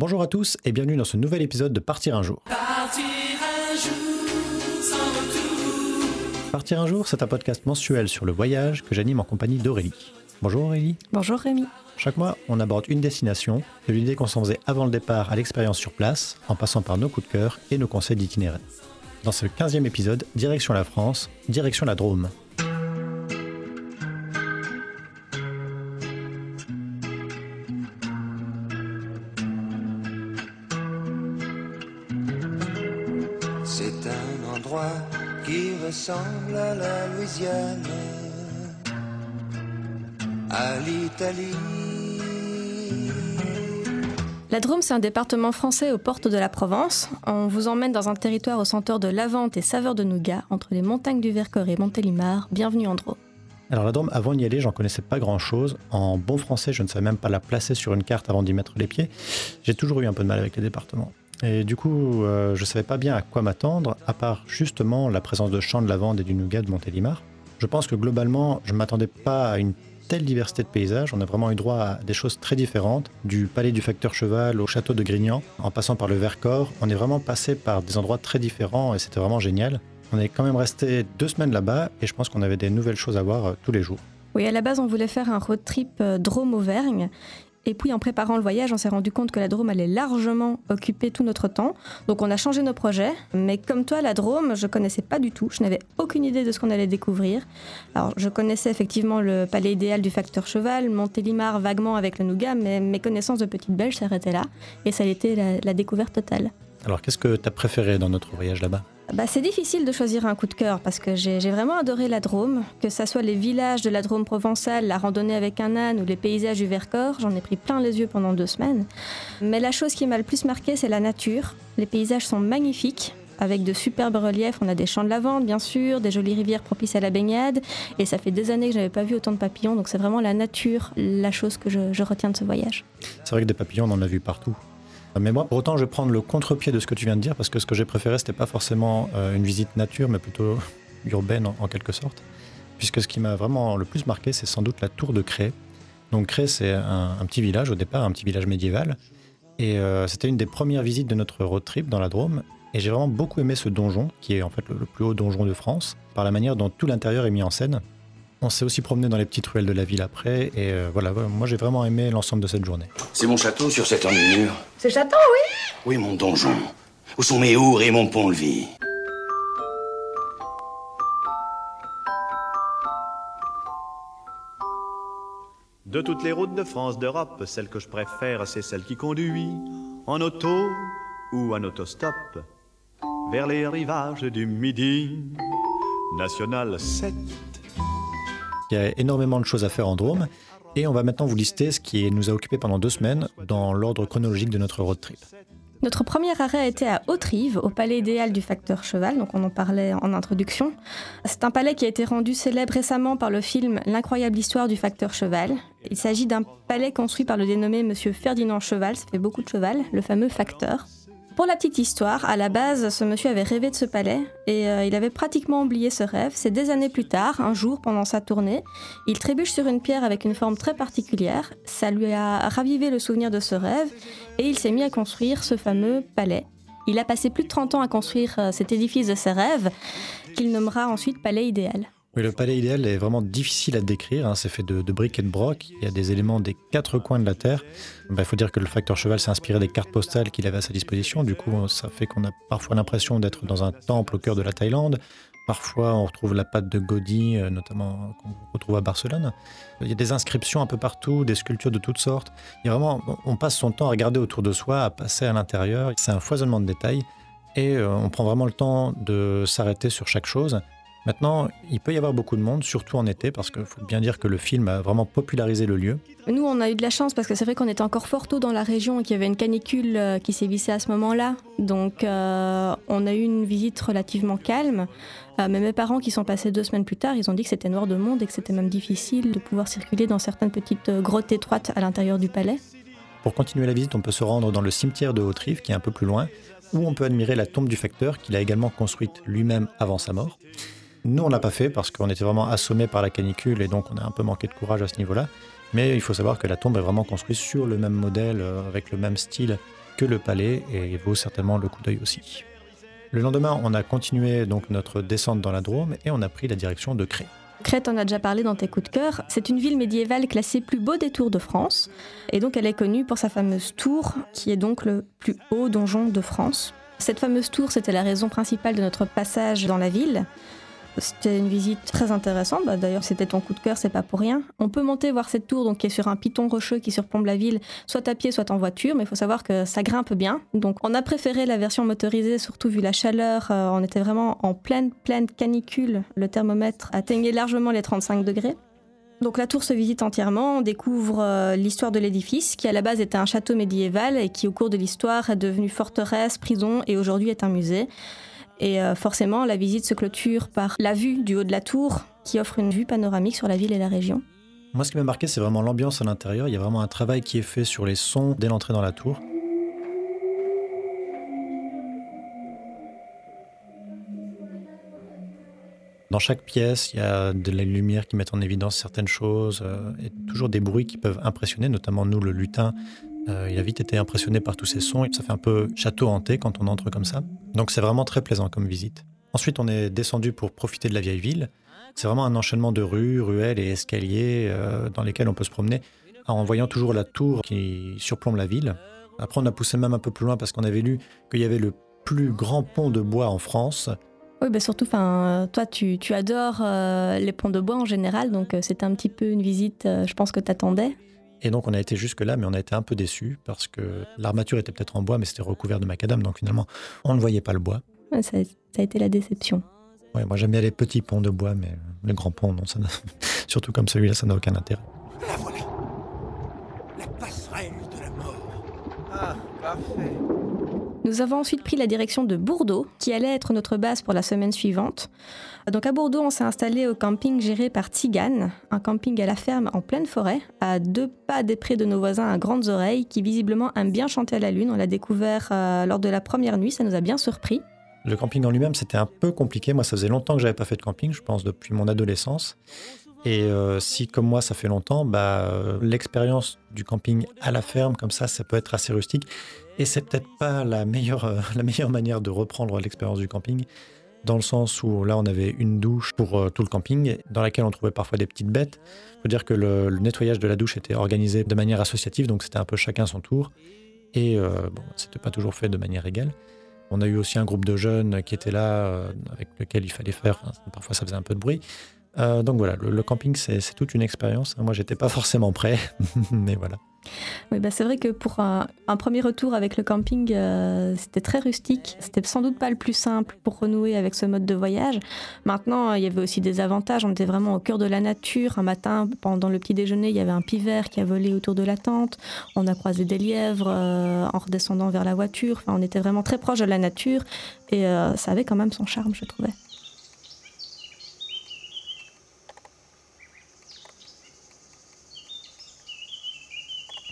Bonjour à tous et bienvenue dans ce nouvel épisode de Partir un jour. Partir un jour sans retour. Partir un jour, c'est un podcast mensuel sur le voyage que j'anime en compagnie d'Aurélie. Bonjour Aurélie. Bonjour Rémi. Chaque mois, on aborde une destination, de l'idée qu'on s'en faisait avant le départ à l'expérience sur place, en passant par nos coups de cœur et nos conseils d'itinéraire. Dans ce 15e épisode, direction la France, direction la Drôme. Ressemble à la Louisiane, à l'Italie. La Drôme, c'est un département français aux portes de la Provence. On vous emmène dans un territoire au senteur de lavande et saveur de nougat, entre les montagnes du Vercors et Montélimar. Bienvenue en Drôme. Alors la Drôme, avant d'y aller, j'en connaissais pas grand-chose. En bon français, je ne savais même pas la placer sur une carte avant d'y mettre les pieds. J'ai toujours eu un peu de mal avec les départements. Et du coup, euh, je savais pas bien à quoi m'attendre, à part justement la présence de champs de lavande et du nougat de Montélimar. Je pense que globalement, je m'attendais pas à une telle diversité de paysages. On a vraiment eu droit à des choses très différentes, du palais du facteur cheval au château de Grignan, en passant par le Vercors. On est vraiment passé par des endroits très différents et c'était vraiment génial. On est quand même resté deux semaines là-bas et je pense qu'on avait des nouvelles choses à voir euh, tous les jours. Oui, à la base, on voulait faire un road trip euh, Drôme-Auvergne. Et puis, en préparant le voyage, on s'est rendu compte que la Drôme allait largement occuper tout notre temps. Donc, on a changé nos projets. Mais comme toi, la Drôme, je connaissais pas du tout. Je n'avais aucune idée de ce qu'on allait découvrir. Alors, je connaissais effectivement le palais idéal du facteur cheval, Montélimar vaguement avec le nougat, mais mes connaissances de petite belge s'arrêtaient là. Et ça a été la, la découverte totale. Alors qu'est-ce que tu as préféré dans notre voyage là-bas? Bah, c'est difficile de choisir un coup de cœur parce que j'ai vraiment adoré la Drôme, que ça soit les villages de la Drôme provençale, la randonnée avec un âne ou les paysages du Vercors, j'en ai pris plein les yeux pendant deux semaines. Mais la chose qui m'a le plus marqué, c'est la nature. Les paysages sont magnifiques. Avec de superbes reliefs, on a des champs de lavande bien sûr, des jolies rivières propices à la baignade, et ça fait des années que je n'avais pas vu autant de papillons, donc c'est vraiment la nature, la chose que je, je retiens de ce voyage. C'est vrai que des papillons, on en a vu partout. Mais moi, pour autant, je vais prendre le contre-pied de ce que tu viens de dire, parce que ce que j'ai préféré, c'était pas forcément euh, une visite nature, mais plutôt urbaine en, quelque sorte. Puisque ce qui m'a vraiment le plus marqué, c'est sans doute la tour de Cré. Donc Cré, c'est un, petit village au départ, un petit village médiéval. Et euh, c'était une des premières visites de notre road trip dans la Drôme. Et j'ai vraiment beaucoup aimé ce donjon, qui est en fait le plus haut donjon de France, par la manière dont tout l'intérieur est mis en scène. On s'est aussi promené dans les petites ruelles de la ville après, et euh, voilà, moi j'ai vraiment aimé l'ensemble de cette journée. C'est mon château sur cette enluminure. C'est château, oui Oui, mon donjon. Où sont mes hours et mon pont-levis? De toutes les routes de France, d'Europe, celle que je préfère, c'est celle qui conduit en auto ou en autostop vers les rivages du Midi. National 7. Il y a énormément de choses à faire en Drôme, et on va maintenant vous lister ce qui nous a occupé pendant deux semaines dans l'ordre chronologique de notre road trip. Notre premier arrêt a été à Haute-Rive, au palais idéal du facteur cheval, donc on en parlait en introduction. C'est un palais qui a été rendu célèbre récemment par le film L'incroyable histoire du facteur cheval. Il s'agit d'un palais construit par le dénommé Monsieur Ferdinand Cheval, ça fait beaucoup de cheval, le fameux facteur. Pour la petite histoire, à la base, ce monsieur avait rêvé de ce palais et euh, il avait pratiquement oublié ce rêve. C'est des années plus tard, un jour pendant sa tournée, il trébuche sur une pierre avec une forme très particulière. Ça lui a ravivé le souvenir de ce rêve et il s'est mis à construire ce fameux palais. Il a passé plus de 30 ans à construire euh, cet édifice de ses rêves qu'il nommera ensuite palais idéal. Oui, le palais idéal est vraiment difficile à décrire. hein. C'est fait de, briques et de broc. Il y a des éléments des quatre coins de la Terre. Ben, Il faut dire que le facteur cheval s'est inspiré des cartes postales qu'il avait à sa disposition. Du coup, ça fait qu'on a parfois l'impression d'être dans un temple au cœur de la Thaïlande. Parfois, on retrouve la patte de Gaudi, euh, notamment qu'on retrouve à Barcelone. Il y a des inscriptions un peu partout, des sculptures de toutes sortes. Il y a vraiment, on passe son temps à regarder autour de soi, à passer à l'intérieur. C'est un foisonnement de détails. Et euh, on prend vraiment le temps de s'arrêter sur chaque chose. Maintenant, il peut y avoir beaucoup de monde, surtout en été, parce qu'il faut bien dire que le film a vraiment popularisé le lieu. Nous, on a eu de la chance parce que c'est vrai qu'on était encore fort tôt dans la région et qu'il y avait une canicule euh, qui sévissait à ce moment-là. Donc, euh, on a eu une visite relativement calme. Euh, mais mes parents, qui sont passés deux semaines plus tard, ils ont dit que c'était noir de monde et que c'était même difficile de pouvoir circuler dans certaines petites grottes étroites à l'intérieur du palais. Pour continuer la visite, on peut se rendre dans le cimetière de Haute-Rive, qui est un peu plus loin, où on peut admirer la tombe du facteur qu'il a également construite lui-même avant sa mort. Nous, on l'a pas fait parce qu'on était vraiment assommés par la canicule et donc on a un peu manqué de courage à ce niveau-là. Mais il faut savoir que la tombe est vraiment construite sur le même modèle, euh, avec le même style que le palais et vaut certainement le coup d'œil aussi. Le lendemain, on a continué donc notre descente dans la Drôme et on a pris la direction de Cré. Crète, on a déjà parlé dans tes coups de cœur. C'est une ville médiévale classée plus beau des tours de France. Et donc, elle est connue pour sa fameuse tour, qui est donc le plus haut donjon de France. Cette fameuse tour, c'était la raison principale de notre passage dans la ville. C'était une visite très intéressante. Bah, D'ailleurs, c'était ton coup de cœur, c'est pas pour rien. On peut monter voir cette tour, donc qui est sur un piton rocheux qui surplombe la ville, soit à pied, soit en voiture. Mais il faut savoir que ça grimpe bien. Donc, on a préféré la version motorisée, surtout vu la chaleur. Euh, on était vraiment en pleine, pleine canicule. Le thermomètre atteignait largement les 35 degrés. Donc la tour se visite entièrement, on découvre euh, l'histoire de l'édifice, qui à la base était un château médiéval et qui au cours de l'histoire est devenu forteresse, prison et aujourd'hui est un musée. Et euh, forcément, la visite se clôture par la vue du haut de la tour, qui offre une vue panoramique sur la ville et la région. Moi, ce qui m'a marqué, c'est vraiment l'ambiance à l'intérieur. Il y a vraiment un travail qui est fait sur les sons dès l'entrée dans la tour. Dans chaque pièce, il y a de la lumière qui met en évidence certaines choses euh, et toujours des bruits qui peuvent impressionner, notamment nous, le lutin. Euh, il a vite été impressionné par tous ces sons et ça fait un peu château hanté quand on entre comme ça. Donc c'est vraiment très plaisant comme visite. Ensuite, on est descendu pour profiter de la vieille ville. C'est vraiment un enchaînement de rues, ruelles et escaliers euh, dans lesquels on peut se promener en voyant toujours la tour qui surplombe la ville. Après, on a poussé même un peu plus loin parce qu'on avait lu qu'il y avait le plus grand pont de bois en France. Oui, bah surtout, toi, tu, tu adores euh, les ponts de bois en général, donc c'était un petit peu une visite, je pense que t'attendais. Et donc, on a été jusque-là, mais on a été un peu déçus parce que l'armature était peut-être en bois, mais c'était recouvert de macadam. Donc, finalement, on ne voyait pas le bois. Ouais, ça, ça a été la déception. Ouais, moi, j'aime bien les petits ponts de bois, mais les grands ponts, non. Ça n'a- Surtout comme celui-là, ça n'a aucun intérêt. La voilà. La passerelle de la mort. Ah, parfait. Nous avons ensuite pris la direction de Bourdeaux, qui allait être notre base pour la semaine suivante. Donc à Bordeaux, on s'est installé au camping géré par Tigane, un camping à la ferme en pleine forêt, à deux pas des prés de nos voisins à grandes oreilles, qui visiblement aiment bien chanter à la lune. On l'a découvert euh, lors de la première nuit, ça nous a bien surpris. Le camping en lui-même, c'était un peu compliqué. Moi, ça faisait longtemps que j'avais pas fait de camping, je pense depuis mon adolescence. Et euh, si, comme moi, ça fait longtemps, bah, euh, l'expérience du camping à la ferme, comme ça, ça peut être assez rustique. Et c'est peut-être pas la meilleure, euh, la meilleure manière de reprendre l'expérience du camping, dans le sens où là, on avait une douche pour tout le camping, dans laquelle on trouvait parfois des petites bêtes. Il faut dire que le, nettoyage de la douche était organisé de manière associative, donc c'était un peu chacun son tour. Et bon, c'était pas toujours fait de manière égale. On a eu aussi un groupe de jeunes qui étaient là, avec lequel il fallait faire. parfois, ça faisait un peu de bruit. Euh, donc voilà, le, camping, c'est toute une expérience. Moi, j'étais pas forcément prêt, mais voilà. Oui, bah c'est vrai que pour un, premier retour avec le camping, euh, c'était très rustique. C'était sans doute pas le plus simple pour renouer avec ce mode de voyage. Maintenant, euh, il y avait aussi des avantages. On était vraiment au cœur de la nature. Un matin, pendant le petit déjeuner, il y avait un pivert qui a volé autour de la tente. On a croisé des lièvres en redescendant vers la voiture. Enfin, on était vraiment très proche de la nature et ça avait quand même son charme, je trouvais.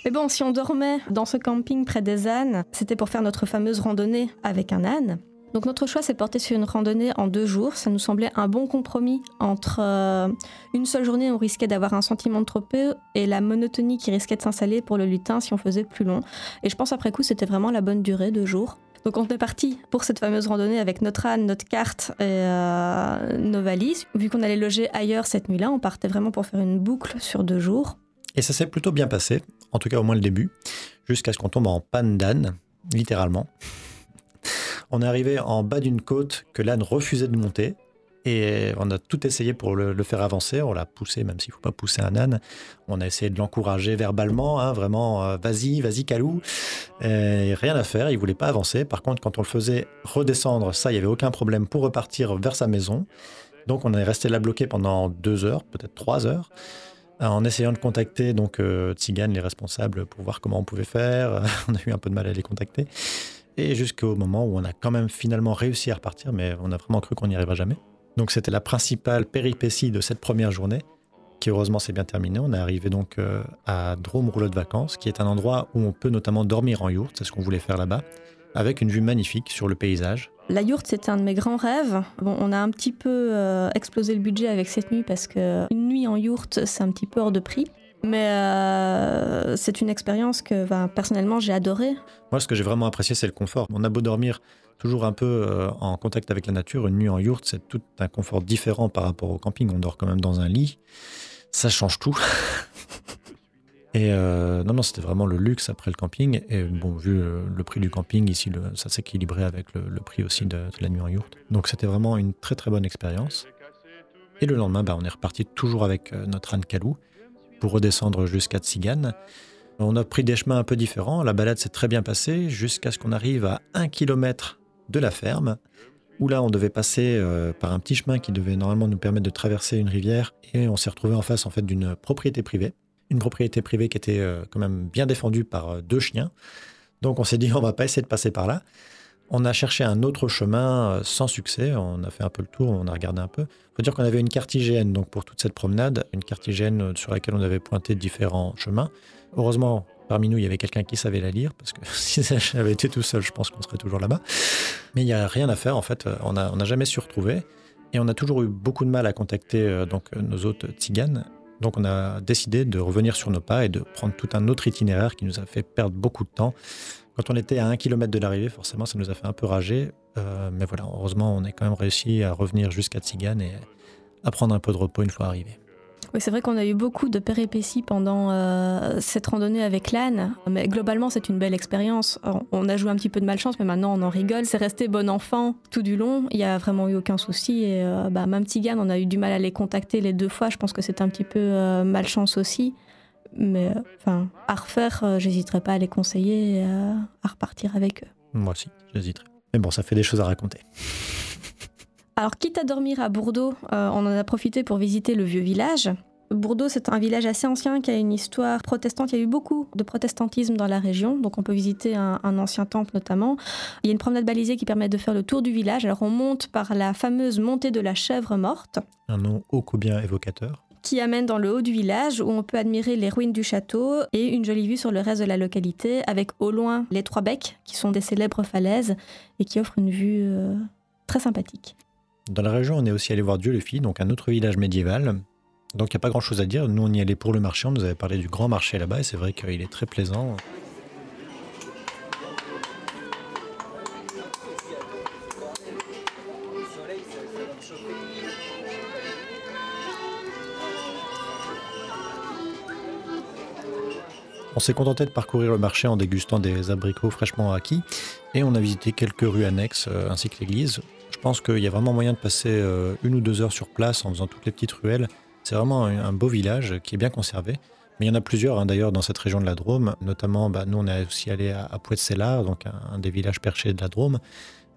Mais bon, si on dormait dans ce camping près des ânes, c'était pour faire notre fameuse randonnée avec un âne. Donc notre choix s'est porté sur une randonnée en deux jours. Ça nous semblait un bon compromis entre euh, une seule journée on risquait d'avoir un sentiment de trop peu et la monotonie qui risquait de s'installer pour le lutin si on faisait plus long. Et je pense après coup c'était vraiment la bonne durée, deux jours. Donc on est parti pour cette fameuse randonnée avec notre âne, notre carte et euh, nos valises. Vu qu'on allait loger ailleurs cette nuit-là, on partait vraiment pour faire une boucle sur deux jours. Et ça s'est plutôt bien passé, en tout cas au moins le début, jusqu'à ce qu'on tombe en panne d'âne, littéralement. On est arrivé en bas d'une côte que l'âne refusait de monter. Et on a tout essayé pour le, faire avancer. On l'a poussé, même s'il ne faut pas pousser un âne. On a essayé de l'encourager verbalement, hein, vraiment, euh, vas-y, vas-y, Calou. Rien à faire, il voulait pas avancer. Par contre, quand on le faisait redescendre, ça, il n'y avait aucun problème pour repartir vers sa maison. Donc on est resté là bloqué pendant deux heures, peut-être trois heures, en essayant de contacter donc euh, les responsables, pour voir comment on pouvait faire. on a eu un peu de mal à les contacter. Et jusqu'au moment où on a quand même finalement réussi à repartir, mais on a vraiment cru qu'on n'y arriverait jamais. Donc c'était la principale péripétie de cette première journée, qui heureusement s'est bien terminée. On est arrivé donc euh, à Drôme Rouleau de Vacances, qui est un endroit où on peut notamment dormir en yourte, c'est ce qu'on voulait faire là-bas, avec une vue magnifique sur le paysage. La yourte, c'était un de mes grands rêves. Bon, on a un petit peu euh, explosé le budget avec cette nuit parce que une nuit en yourte, c'est un petit peu hors de prix. Mais euh, c'est une expérience que ben, personnellement j'ai adorée. Moi, ce que j'ai vraiment apprécié, c'est le confort. On a beau dormir toujours un peu euh, en contact avec la nature, une nuit en yourte, c'est tout un confort différent par rapport au camping. On dort quand même dans un lit. Ça change tout. Et euh, non, non, c'était vraiment le luxe après le camping. Et bon, vu le, le prix du camping, ici, le- ça s'équilibrait avec le, le prix aussi de, de la nuit en yourte. Donc c'était vraiment une très très bonne expérience. Et le lendemain, bah, on est reparti toujours avec euh, notre âne Calou pour redescendre jusqu'à Tsigane. On a pris des chemins un peu différents. La balade s'est très bien passée jusqu'à ce qu'on arrive à un kilomètre de la ferme, où là, on devait passer euh, par un petit chemin qui devait normalement nous permettre de traverser une rivière. Et on s'est retrouvé en face en fait d'une propriété privée, une propriété privée qui était euh, quand même bien défendue par euh, deux chiens. Donc on s'est dit, on va pas essayer de passer par là. On a cherché un autre chemin euh, sans succès. On a fait un peu le tour, on a regardé un peu. Il faut dire qu'on avait une carte IGN donc pour toute cette promenade, une carte IGN sur laquelle on avait pointé différents chemins. Heureusement, parmi nous, il y avait quelqu'un qui savait la lire, parce que si j'avais été tout seul, je pense qu'on serait toujours là-bas. Mais il n'y a rien à faire, en fait. On n'a on jamais su retrouver. Et on a toujours eu beaucoup de mal à contacter donc, nos hôtes tziganes. Donc on a décidé de revenir sur nos pas et de prendre tout un autre itinéraire qui nous a fait perdre beaucoup de temps. Quand on était à un kilomètre de l'arrivée, forcément, ça nous a fait un peu rager. Euh, mais voilà, heureusement, on a quand même réussi à revenir jusqu'à Tsigane et à prendre un peu de repos une fois arrivé. Oui, c'est vrai qu'on a eu beaucoup de péripéties pendant euh, cette randonnée avec l'âne, mais globalement c'est une belle expérience. On- a joué un petit peu de malchance, mais maintenant on en rigole. C'est resté bon enfant tout du long. Il y a vraiment eu aucun souci. Et euh, bah, même Tigane, on a eu du mal à les contacter les deux fois. Je pense que c'est un petit peu euh, malchance aussi. Mais euh, enfin, à refaire, j'hésiterais pas à les conseiller et à repartir avec eux. Moi aussi, j'hésiterai. Mais bon, ça fait des choses à raconter. Alors, quitte à dormir à Bourdeaux, euh, on en a profité pour visiter le vieux village. Bourdeaux, c'est un village assez ancien qui a une histoire protestante. Il y a eu beaucoup de protestantisme dans la région, donc on peut visiter un, un ancien temple notamment. Il y a une promenade balisée qui permet de faire le tour du village. Alors, on monte par la fameuse montée de la chèvre morte Un nom ô combien évocateur. qui amène dans le haut du village où on peut admirer les ruines du château et une jolie vue sur le reste de la localité avec au loin les trois becs qui sont des célèbres falaises et qui offrent une vue euh, très sympathique. Dans la région, on est aussi allé voir Dieu-le-Fils, donc un autre village médiéval. Donc il n'y a pas grand-chose à dire. Nous, on y allait pour le marché. On nous avait parlé du grand marché là-bas et c'est vrai qu'il est très plaisant. On s'est contenté de parcourir le marché en dégustant des abricots fraîchement acquis et on a visité quelques rues annexes euh, ainsi que l'église. Je pense qu'il y a vraiment moyen de passer euh, une ou deux heures sur place en faisant toutes les petites ruelles. C'est vraiment un, beau village qui est bien conservé. Mais il y en a plusieurs hein, d'ailleurs dans cette région de la Drôme. Notamment, bah, nous on est aussi allé à, à donc un, des villages perchés de la Drôme.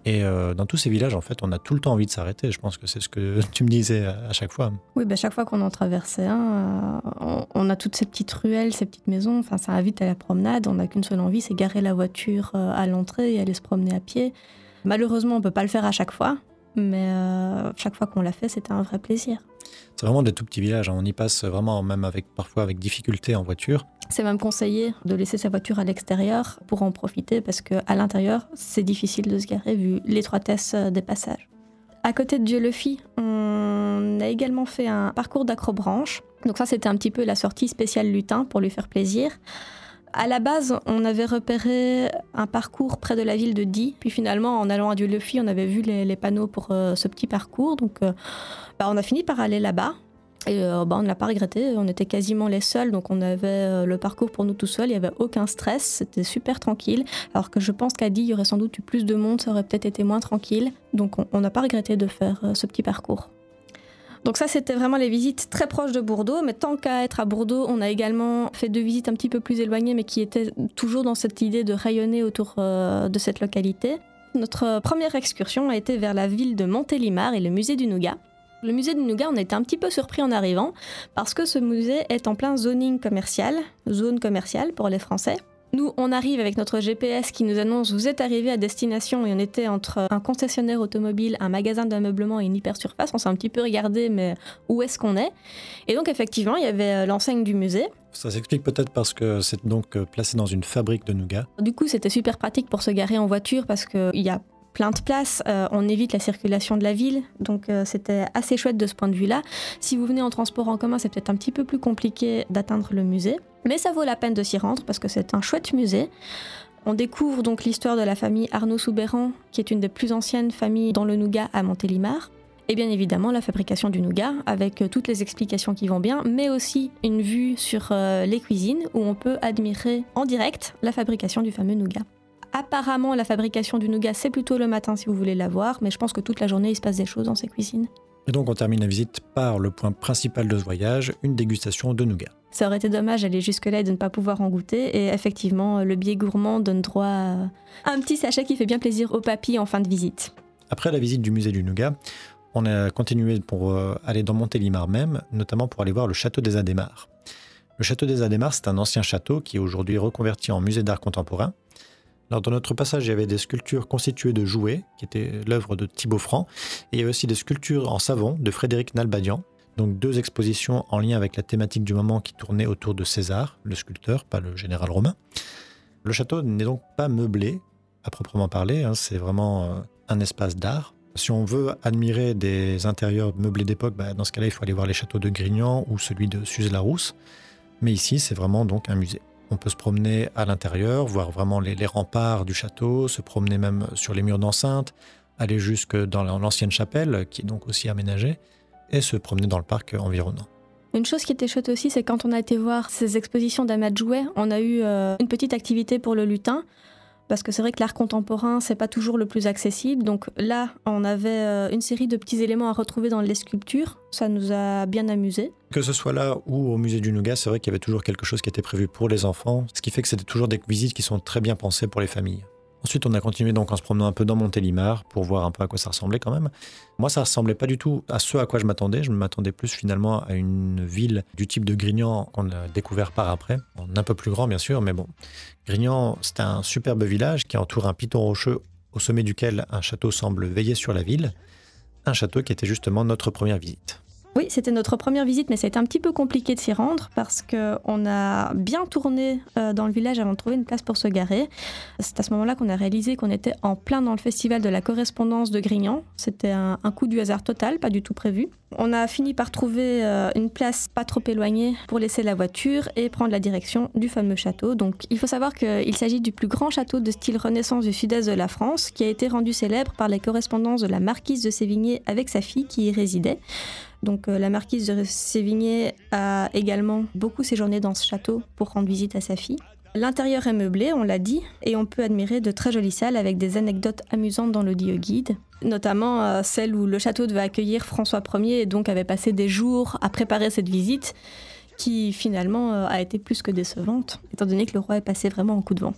Et euh, dans tous ces villages, en fait, on a tout le temps envie de s'arrêter. Je pense que c'est ce que tu me disais à, chaque fois. Oui, bah, chaque fois qu'on en traversait un, euh, on, on a toutes ces petites ruelles, ces petites maisons. Enfin, ça invite à la promenade. On n'a qu'une seule envie, c'est garer la voiture à l'entrée et aller se promener à pied. Malheureusement, on peut pas le faire à chaque fois, mais euh, chaque fois qu'on l'a fait, c'était un vrai plaisir. C'est vraiment des tout petits villages. hein. On y passe vraiment, même avec parfois avec difficulté en voiture. C'est même conseillé de laisser sa voiture à l'extérieur pour en profiter parce que à l'intérieur, c'est difficile de se garer vu l'étroitesse euh, des passages. À côté de Dieu-le-Fit, on a également fait un parcours d'acrobranche. Donc ça, c'était un petit peu la sortie spéciale lutin pour lui faire plaisir. À la base, on avait repéré un parcours près de la ville de Die. Puis finalement, en allant à Dieu-le-Fit, on avait vu les, panneaux pour euh, ce petit parcours. Donc euh, bah, on a fini par aller là-bas. Et euh, bah, on ne l'a pas regretté, on était quasiment les seuls, donc on avait le parcours pour nous tout seuls, il n'y avait aucun stress, c'était super tranquille. Alors que je pense qu'à Die, il y aurait sans doute eu plus de monde, ça aurait peut-être été moins tranquille. Donc on- n'a pas regretté de faire ce petit parcours. Donc ça, c'était vraiment les visites très proches de Bordeaux, mais tant qu'à être à Bordeaux, on a également fait deux visites un petit peu plus éloignées, mais qui étaient toujours dans cette idée de rayonner autour euh, de cette localité. Notre euh, première excursion a été vers la ville de Montélimar et le musée du Nougat. Le musée du Nougat, on a été un petit peu surpris en arrivant parce que ce musée est en plein zoning commercial, zone commerciale pour les Français. Nous, on arrive avec notre GPS qui nous annonce vous êtes arrivé à destination et on était entre un concessionnaire automobile, un magasin d'ameublement et une hypersurface. On s'est un petit peu regardé, mais où est-ce qu'on est? Et donc, effectivement, il y avait euh, l'enseigne du musée. Ça s'explique peut-être parce que c'est donc euh, placé dans une fabrique de nougat. Du coup, c'était super pratique pour se garer en voiture parce qu'il y a plein de place, euh, on évite la circulation de la ville, donc euh, c'était assez chouette de ce point de vue-là. Si vous venez en transport en commun, c'est peut-être un petit peu plus compliqué d'atteindre le musée, mais ça vaut la peine de s'y rendre parce que c'est un chouette musée. On découvre donc l'histoire de la famille Arnaud Soubéran, qui est une des plus anciennes familles dans le nougat à Montélimar. Et bien évidemment la fabrication du nougat, avec euh, toutes les explications qui vont bien, mais aussi une vue sur les cuisines où on peut admirer en direct la fabrication du fameux nougat. Apparemment, la fabrication du nougat, c'est plutôt le matin si vous voulez la voir, mais je pense que toute la journée, il se passe des choses dans ces cuisines. Et donc on termine la visite par le point principal de ce voyage, une dégustation de nougat. Ça aurait été dommage d'aller jusque-là et de ne pas pouvoir en goûter. Et effectivement, le biais gourmand donne droit à un petit sachet qui fait bien plaisir aux papilles en fin de visite. Après la visite du musée du nougat, on a continué pour euh, aller dans Montélimar même, notamment pour aller voir le château des Adémars. Le château des Adémars, c'est un ancien château qui est aujourd'hui reconverti en musée d'art contemporain. Dans notre passage, il y avait des sculptures constituées de jouets, qui étaient l'œuvre de Thibaut Franc, et il y avait aussi des sculptures en savon de Frédéric Nalbadian. Donc deux expositions en lien avec la thématique du moment qui tournait autour de César, le sculpteur, pas le général romain. Le château n'est donc pas meublé, à proprement parler, hein, c'est vraiment euh, un espace d'art. Si on veut admirer des intérieurs meublés d'époque, bah, dans ce cas-là, il faut aller voir les châteaux de Grignan ou celui de Suze-la-Rousse. Mais ici, c'est vraiment donc un musée. On peut se promener à l'intérieur, voir vraiment les, remparts du château, se promener même sur les murs d'enceinte, aller jusque dans l'ancienne chapelle, qui est donc aussi aménagée, et se promener dans le parc environnant. Une chose qui était chouette aussi, c'est quand on a été voir ces expositions jouets, on a eu euh, une petite activité pour le lutin. Parce que c'est vrai que l'art contemporain, c'est pas toujours le plus accessible. Donc là, on avait euh, une série de petits éléments à retrouver dans les sculptures. Ça nous a bien amusés. Que ce soit là ou au musée du Nougat, c'est vrai qu'il y avait toujours quelque chose qui était prévu pour les enfants, ce qui fait que c'était toujours des visites qui sont très bien pensées pour les familles. Ensuite, on a continué donc en se promenant un peu dans Montélimar pour voir un peu à quoi ça ressemblait quand même. Moi, ça ressemblait pas du tout à ce à quoi je m'attendais. Je m'attendais plus finalement à une ville du type de Grignan qu'on a découvert par après, en un peu plus grand bien sûr, mais bon. Grignan, c'est un superbe village qui entoure un piton rocheux au sommet duquel un château semble veiller sur la ville. Un château qui était justement notre première visite. Oui, c'était notre première visite, mais ça a été un petit peu compliqué de s'y rendre parce qu'on a bien tourné euh, dans le village avant de trouver une place pour se garer. C'est à ce moment-là qu'on a réalisé qu'on était en plein dans le festival de la correspondance de Grignan. C'était un, un coup du hasard total, pas du tout prévu. On a fini par trouver euh, une place pas trop éloignée pour laisser la voiture et prendre la direction du fameux château. Donc il faut savoir qu'il s'agit du plus grand château de style Renaissance du sud-est de la France qui a été rendu célèbre par les correspondances de la marquise de Sévigné avec sa fille qui y résidait. Donc euh, la marquise de Sévigné a également beaucoup séjourné dans ce château pour rendre visite à sa fille. L'intérieur est meublé, on l'a dit, et on peut admirer de très jolies salles avec des anecdotes amusantes dans le dio guide, notamment euh, celle où le château devait accueillir François Ier et donc avait passé des jours à préparer cette visite qui finalement euh, a été plus que décevante, étant donné que le roi est passé vraiment en coup de vent.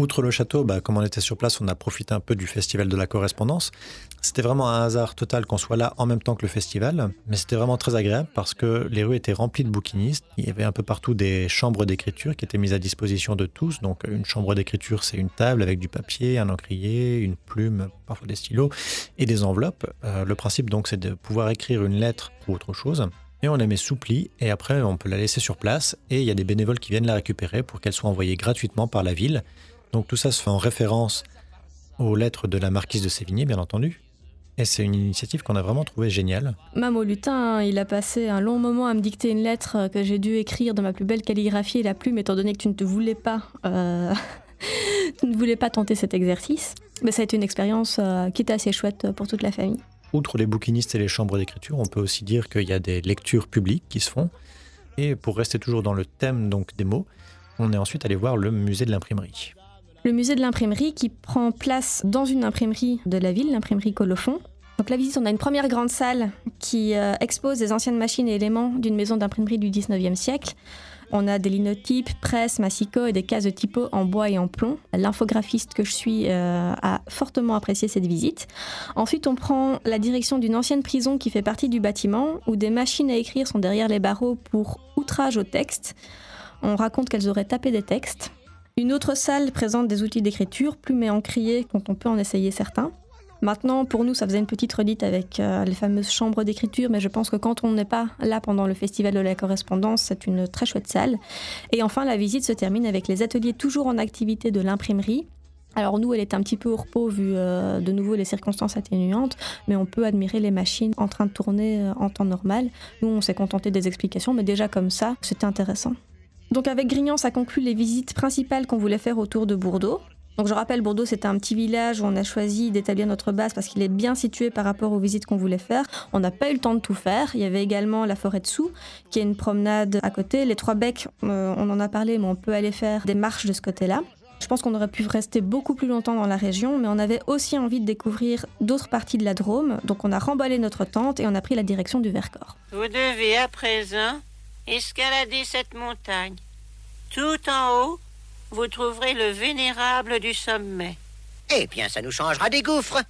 Outre le château, bah, comme on était sur place, on a profité un peu du festival de la correspondance. C'était vraiment un hasard total qu'on soit là en même temps que le festival, mais c'était vraiment très agréable parce que les rues étaient remplies de bouquinistes. Il y avait un peu partout des chambres d'écriture qui étaient mises à disposition de tous. Donc une chambre d'écriture, c'est une table avec du papier, un encrier, une plume, parfois des stylos et des enveloppes. Euh, le principe donc c'est de pouvoir écrire une lettre ou autre chose. Et on la met sous pli et après on peut la laisser sur place et il y a des bénévoles qui viennent la récupérer pour qu'elle soit envoyée gratuitement par la ville. Donc tout ça se fait en référence aux lettres de la marquise de Sévigné, bien entendu. Et c'est une initiative qu'on a vraiment trouvée géniale. Mamo Lutin, il a passé un long moment à me dicter une lettre que j'ai dû écrire de ma plus belle calligraphie et la plume, étant donné que tu ne te voulais pas, euh, tu ne voulais pas tenter cet exercice. Mais ça a été une expérience euh, qui était assez chouette pour toute la famille. Outre les bouquinistes et les chambres d'écriture, on peut aussi dire qu'il y a des lectures publiques qui se font. Et pour rester toujours dans le thème donc des mots, on est ensuite allé voir le musée de l'imprimerie. Le musée de l'imprimerie qui prend place dans une imprimerie de la ville, l'imprimerie Colophon. Donc la visite, on a une première grande salle qui euh, expose des anciennes machines et éléments d'une maison d'imprimerie du 19e siècle. On a des linotypes, presses, massicots et des cases de typo en bois et en plomb. L'infographiste que je suis euh, a fortement apprécié cette visite. Ensuite, on prend la direction d'une ancienne prison qui fait partie du bâtiment, où des machines à écrire sont derrière les barreaux pour outrage au texte. On raconte qu'elles auraient tapé des textes. Une autre salle présente des outils d'écriture, plumes et encriers, dont on peut en essayer certains. Maintenant, pour nous, ça faisait une petite redite avec euh, les fameuses chambres d'écriture, mais je pense que quand on n'est pas là pendant le festival de la correspondance, c'est une très chouette salle. Et enfin, la visite se termine avec les ateliers toujours en activité de l'imprimerie, Alors nous, elle est un petit peu au repos vu euh, de nouveau les circonstances atténuantes, mais on peut admirer les machines en train de tourner euh, en temps normal. Nous, on s'est contenté des explications, mais déjà comme ça, c'était intéressant. Donc avec Grignan, ça conclut les visites principales qu'on voulait faire autour de Bourdeaux. Donc je rappelle, Bordeaux, c'était un petit village où on a choisi d'établir notre base parce qu'il est bien situé par rapport aux visites qu'on voulait faire. On n'a pas eu le temps de tout faire. Il y avait également la forêt de Sous, qui est une promenade à côté. Les Trois Becs, euh, on en a parlé, mais on peut aller faire des marches de ce côté-là. Je pense qu'on aurait pu rester beaucoup plus longtemps dans la région, mais on avait aussi envie de découvrir d'autres parties de la Drôme. Donc on a remballé notre tente et on a pris la direction du Vercors. Vous devez à présent escalader cette montagne. Tout en haut, vous trouverez le vénérable du sommet. Eh bien, ça nous changera des gouffres.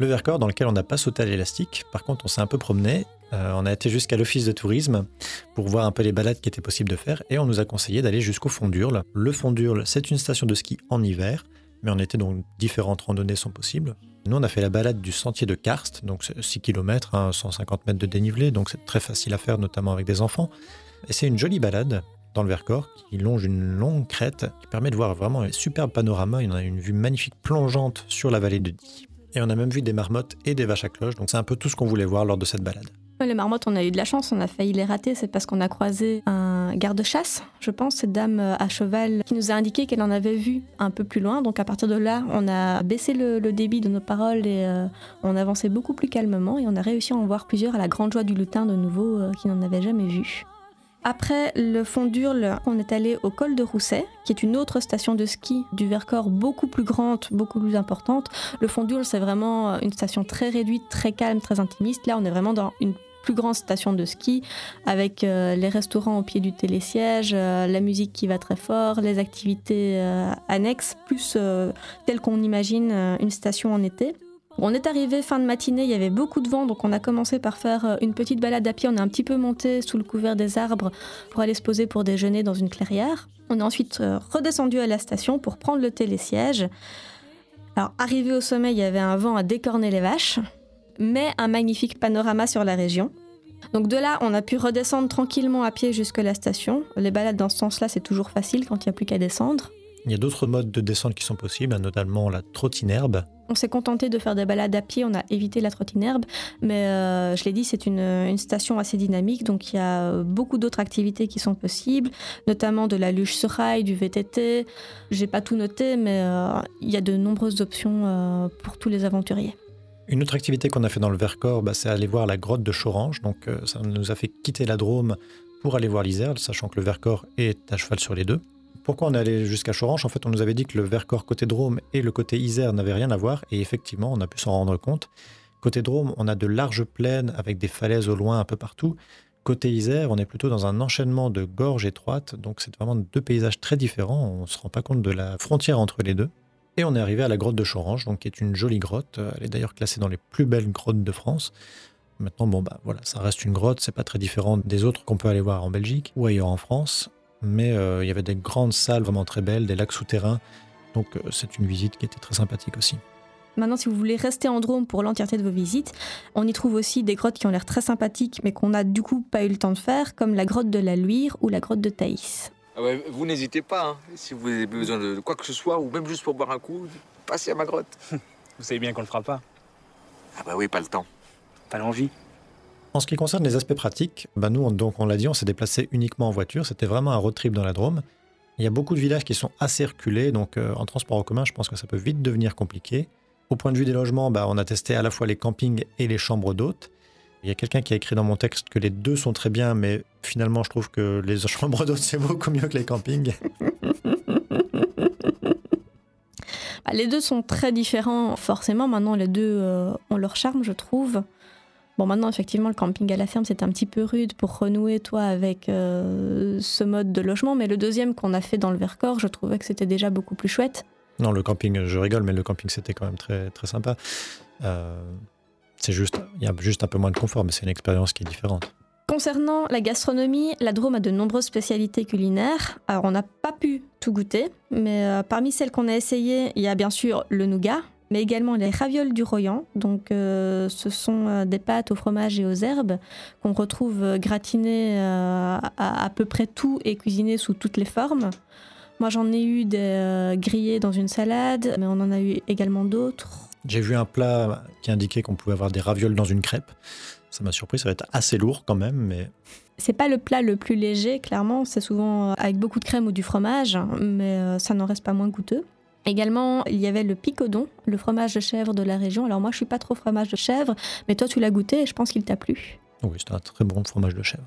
Le Vercors, dans lequel on n'a pas sauté à l'élastique, par contre on s'est un peu promené, Euh, on a été jusqu'à l'office de tourisme pour voir un peu les balades qui étaient possibles de faire et on nous a conseillé d'aller jusqu'au Fond d'Urle. Le Fond d'Urle, c'est une station de ski en hiver, mais en été donc différentes randonnées sont possibles. Nous on a fait la balade du sentier de Karst, donc c'est 6 km, 150 mètres de dénivelé, donc c'est très facile à faire notamment avec des enfants. Et c'est une jolie balade dans le Vercors qui longe une longue crête qui permet de voir vraiment un superbe panorama. Il a une vue magnifique plongeante sur la vallée de Die. Et on a même vu des marmottes et des vaches à cloche, donc c'est un peu tout ce qu'on voulait voir lors de cette balade. Les marmottes, on a eu de la chance, on a failli les rater. C'est parce qu'on a croisé un garde-chasse, je pense, cette dame euh, à cheval, qui nous a indiqué qu'elle en avait vu un peu plus loin. Donc à partir de là, on a baissé le, le débit de nos paroles et euh, on avançait beaucoup plus calmement. Et on a réussi à en voir plusieurs à la grande joie du lutin de nouveau, euh, qui n'en avait jamais vu. Après le fond d'Urle, on est allé au col de Rousset, qui est une autre station de ski du Vercors beaucoup plus grande, beaucoup plus importante. Le fond d'Urle, c'est vraiment une station très réduite, très calme, très intimiste. Là, on est vraiment dans une plus grande station de ski avec euh, les restaurants au pied du télésiège, euh, la musique qui va très fort, les activités euh, annexes, plus euh, telles qu'on imagine euh, une station en été. On est arrivé fin de matinée, il y avait beaucoup de vent, donc on a commencé par faire euh, une petite balade à pied. On est un petit peu monté sous le couvert des arbres pour aller se poser pour déjeuner dans une clairière. On est ensuite euh, redescendu à la station pour prendre le télésiège. Alors, arrivé au sommet, il y avait un vent à décorner les vaches, mais un magnifique panorama sur la région. Donc de là, on a pu redescendre tranquillement à pied jusque la station. Les balades dans ce sens-là, c'est toujours facile quand il n'y a plus qu'à descendre. Il y a d'autres modes de descente qui sont possibles, notamment la trottinerbe. On s'est contenté de faire des balades à pied, on a évité la trottinerbe, mais euh, je l'ai dit, c'est une, station assez dynamique, donc il y a euh, beaucoup d'autres activités qui sont possibles, notamment de la luge sur rail, du VTT. J'ai pas tout noté, mais euh, il y a de nombreuses options pour tous les aventuriers. Une autre activité qu'on a fait dans le Vercors, bah, c'est aller voir la grotte de Chorange. Donc ça nous a fait quitter la Drôme pour aller voir l'Isère, sachant que le Vercors est à cheval sur les deux. Pourquoi on est allé jusqu'à Chorange En fait, on nous avait dit que le Vercors côté Drôme et le côté Isère n'avaient rien à voir, et effectivement, on a pu s'en rendre compte. Côté Drôme, on a de larges plaines avec des falaises au loin un peu partout. Côté Isère, on est plutôt dans un enchaînement de gorges étroites, donc c'est vraiment deux paysages très différents. On ne se rend pas compte de la frontière entre les deux. Et on est arrivé à la grotte de Chorange, donc qui est une jolie grotte. Elle est d'ailleurs classée dans les plus belles grottes de France. Maintenant, bon, bah voilà, ça reste une grotte, c'est pas très différent des autres qu'on peut aller voir en Belgique ou ailleurs en France. Mais euh, il y avait des grandes salles vraiment très belles, des lacs souterrains. Donc euh, c'est une visite qui était très sympathique aussi. Maintenant, si vous voulez rester en Drôme pour l'entièreté de vos visites, on y trouve aussi des grottes qui ont l'air très sympathiques, mais qu'on n'a du coup pas eu le temps de faire, comme la grotte de la Luire ou la grotte de Thaïs. Ah ouais, vous n'hésitez pas, hein. si vous avez besoin de quoi que ce soit, ou même juste pour boire un coup, passez à ma grotte. Vous savez bien qu'on le fera pas. Ah bah oui, pas le temps. Pas l'envie. En ce qui concerne les aspects pratiques, bah nous, on, donc on l'a dit, on s'est déplacé uniquement en voiture. C'était vraiment un road trip dans la Drôme. Il y a beaucoup de villages qui sont assez reculés, donc euh, en transport en commun, je pense que ça peut vite devenir compliqué. Au point de vue des logements, bah, on a testé à la fois les campings et les chambres d'hôtes. Il y a quelqu'un qui a écrit dans mon texte que les deux sont très bien, mais finalement, je trouve que les chambres d'hôtes, c'est beaucoup mieux que les campings. Bah, les deux sont très différents, forcément. Maintenant, les deux euh, ont leur charme, je trouve. Bon, maintenant, effectivement, le camping à la ferme, c'est un petit peu rude pour renouer, toi, avec euh, ce mode de logement. Mais le deuxième qu'on a fait dans le Vercors, je trouvais que c'était déjà beaucoup plus chouette. Non, le camping, je rigole, mais le camping, c'était quand même très, très sympa. Euh, c'est juste, il y a juste un peu moins de confort, mais c'est une expérience qui est différente. Concernant la gastronomie, la Drôme a de nombreuses spécialités culinaires. Alors, on n'a pas pu tout goûter, mais euh, parmi celles qu'on a essayées, il y a bien sûr le nougat, mais également les ravioles du Royan. Donc, euh, ce sont euh, des pâtes au fromage et aux herbes qu'on retrouve euh, gratinées euh, à à peu près tout et cuisinées sous toutes les formes. Moi, j'en ai eu des euh, grillés dans une salade, mais on en a eu également d'autres. J'ai vu un plat qui indiquait qu'on pouvait avoir des ravioles dans une crêpe. Ça m'a surpris, ça va être assez lourd quand même, mais C'est pas le plat le plus léger, clairement. C'est souvent avec beaucoup de crème ou du fromage, mais euh, ça n'en reste pas moins goûteux. Également, il y avait le picodon, le fromage de chèvre de la région. Alors moi, je suis pas trop fromage de chèvre, mais toi, tu l'as goûté et je pense qu'il t'a plu. oui, c'est un très bon fromage de chèvre.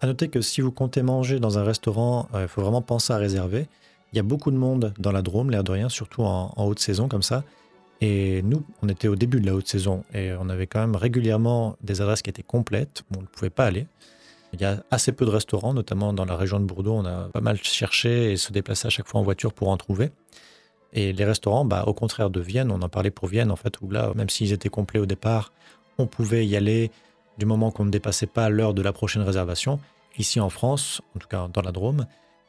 À noter que si vous comptez manger dans un restaurant, euh, il faut vraiment penser à réserver. Il y a beaucoup de monde dans la Drôme, l'air de rien, surtout en, en haute saison comme ça. Et nous, on était au début de la haute saison et on avait quand même régulièrement des adresses qui étaient complètes où on ne pouvait pas aller. Il y a assez peu de restaurants, notamment dans la région de Bordeaux. On a pas mal cherché et se déplacé à chaque fois en voiture pour en trouver. Et les restaurants, bah, au contraire de Vienne, on en parlait pour Vienne, en fait, où là, même s'ils étaient complets au départ, on pouvait y aller du moment qu'on ne dépassait pas l'heure de la prochaine réservation. Ici en France, en tout cas dans la Drôme,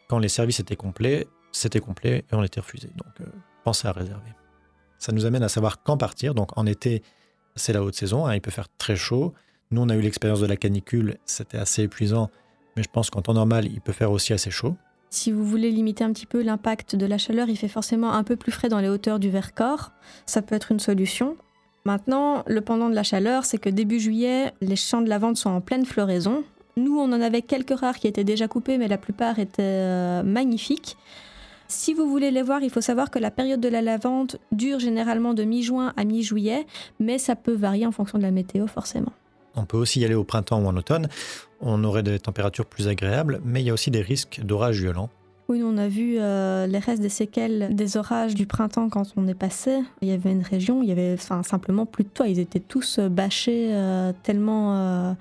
quand les services étaient complets, c'était complet et on était refusé. Donc euh, pensez à réserver. Ça nous amène à savoir quand partir. Donc en été, c'est la haute saison, hein, il peut faire très chaud. Nous, on a eu l'expérience de la canicule, c'était assez épuisant, mais je pense qu'en temps normal, il peut faire aussi assez chaud. Si vous voulez limiter un petit peu l'impact de la chaleur, il fait forcément un peu plus frais dans les hauteurs du Vercors. Ça peut être une solution. Maintenant, le pendant de la chaleur, c'est que début juillet, les champs de lavande sont en pleine floraison. Nous, on en avait quelques rares qui étaient déjà coupés, mais la plupart étaient euh, magnifiques. Si vous voulez les voir, il faut savoir que la période de la lavande dure généralement de mi-juin à mi-juillet, mais ça peut varier en fonction de la météo, forcément. On peut aussi y aller au printemps ou en automne. On aurait des températures plus agréables, mais il y a aussi des risques d'orages violents. Oui, on a vu euh, les restes des séquelles des orages du printemps quand on est passé. Il y avait une région, il y avait enfin, simplement plus de toit. Ils étaient tous euh, bâchés euh, tellement euh,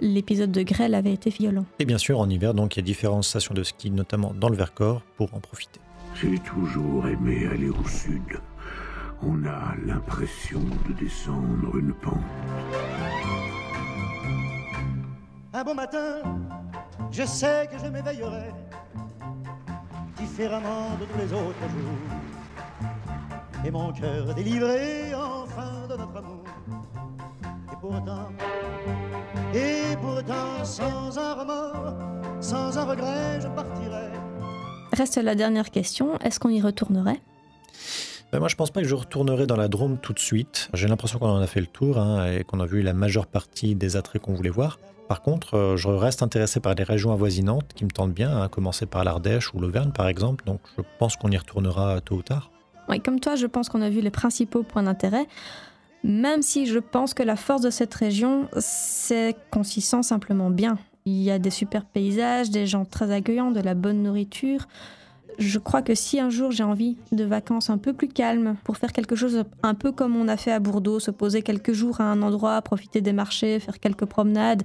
l'épisode de grêle avait été violent. Et bien sûr, en hiver, donc, il y a différentes stations de ski, notamment dans le Vercors, pour en profiter. J'ai toujours aimé aller au sud. On a l'impression de descendre une pente. Un bon matin, je sais que je m'éveillerai différemment de tous les autres jours. Et mon cœur délivré enfin de notre amour. Et pourtant, et pourtant, sans un remords, sans un regret, je partirai. Reste la dernière question, est-ce qu'on y retournerait? Ben, moi, je pense pas que je retournerai dans la Drôme tout de suite. J'ai l'impression qu'on en a fait le tour hein, et qu'on a vu la majeure partie des attraits qu'on voulait voir. Par contre, euh, je reste intéressé par les régions avoisinantes qui me tentent bien, à commencer par l'Ardèche ou l'Auvergne par exemple, donc je pense qu'on y retournera tôt ou tard. Oui, comme toi, je pense qu'on a vu les principaux points d'intérêt. Même si je pense que la force de cette région, c'est qu'on s'y sent simplement bien. Il y a des super paysages, des gens très accueillants, de la bonne nourriture. Je crois que si un jour j'ai envie de vacances un peu plus calmes, pour faire quelque chose un peu comme on a fait à Bordeaux, se poser quelques jours à un endroit, profiter des marchés, faire quelques promenades,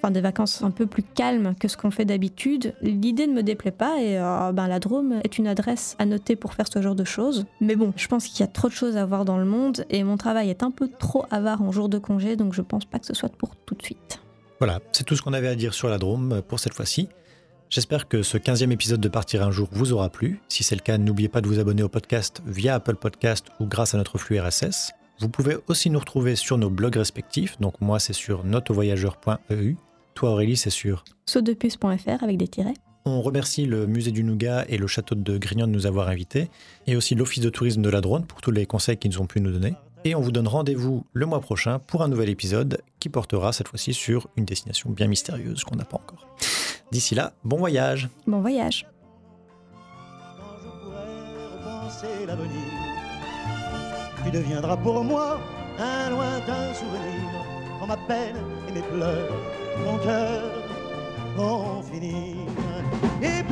enfin des vacances un peu plus calmes que ce qu'on fait d'habitude, l'idée ne me déplaît pas et euh, ben, la Drôme est une adresse à noter pour faire ce genre de choses. Mais bon, je pense qu'il y a trop de choses à voir dans le monde et mon travail est un peu trop avare en jour de congé, donc je pense pas que ce soit pour tout de suite. Voilà, c'est tout ce qu'on avait à dire sur la Drôme pour cette fois-ci. J'espère que ce 15e épisode de Partir un jour vous aura plu. Si c'est le cas, n'oubliez pas de vous abonner au podcast via Apple Podcast ou grâce à notre flux RSS. Vous pouvez aussi nous retrouver sur nos blogs respectifs. Donc moi, c'est sur notevoyageur.eu. Toi, Aurélie, c'est sur Sautepuce.fr avec des tirets. On remercie le musée du Nougat et le château de Grignan de nous avoir invités, et aussi l'Office de tourisme de la Drône pour tous les conseils qu'ils ont pu nous donner. Et on vous donne rendez-vous le mois prochain pour un nouvel épisode qui portera cette fois-ci sur une destination bien mystérieuse qu'on n'a pas encore. D'ici là, bon voyage Bon voyage Penser l'avenir. Tu deviendras pour moi un lointain souvenir. Quand ma peine et mes pleurs, mon cœur vont finir. Et